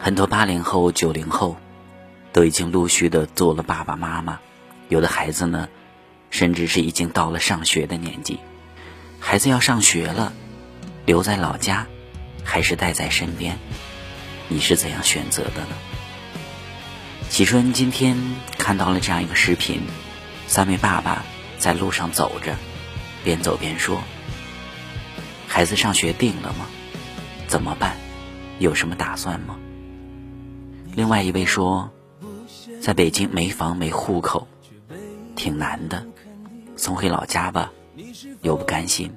很多八零后、九零后都已经陆续的做了爸爸妈妈，有的孩子呢，甚至是已经到了上学的年纪。孩子要上学了，留在老家，还是带在身边？你是怎样选择的呢？喜春今天看到了这样一个视频，三位爸爸在路上走着，边走边说：“孩子上学定了吗？怎么办？有什么打算吗？”另外一位说：“在北京没房没户口，挺难的，送回老家吧，又不甘心。”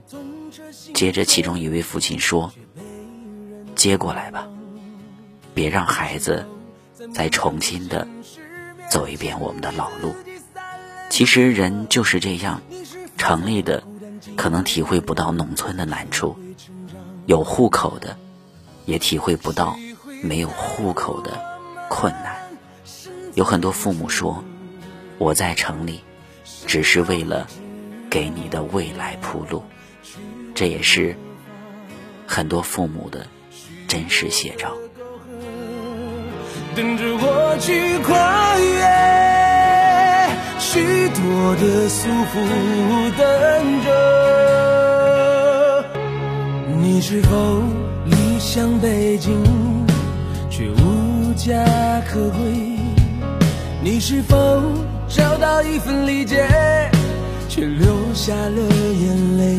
接着，其中一位父亲说：“接过来吧，别让孩子再重新的走一遍我们的老路。”其实人就是这样，城里的可能体会不到农村的难处，有户口的也体会不到没有户口的。困难，有很多父母说：“我在城里，只是为了给你的未来铺路。”这也是很多父母的真实写照。等着我去跨越许多的束缚，等着你是否理想北京，却无。无家可归，你是否找到一份理解，却流下了眼泪？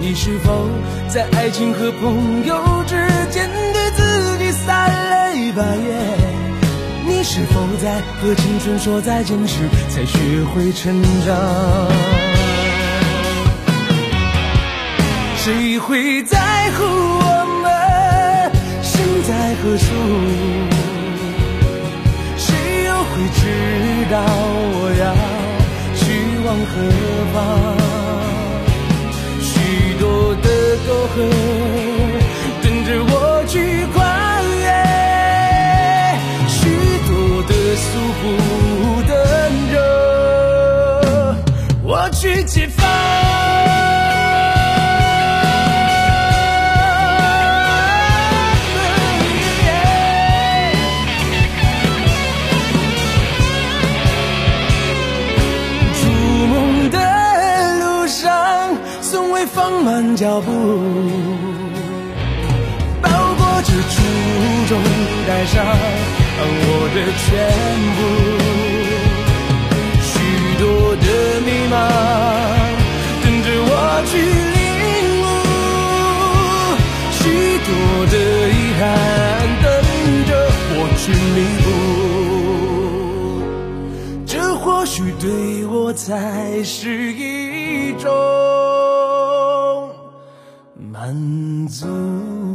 你是否在爱情和朋友之间对自己撒了把盐？你是否在和青春说再见时才学会成长？谁会在乎我们在何处？谁又会知道我要去往何方？许多的沟壑等着我去跨越，许多的束缚放慢脚步，包裹着初衷，带上我的全部。许多的迷茫等着我去领悟，许多的遗憾等着我去弥补。这或许对我才是一种。满足。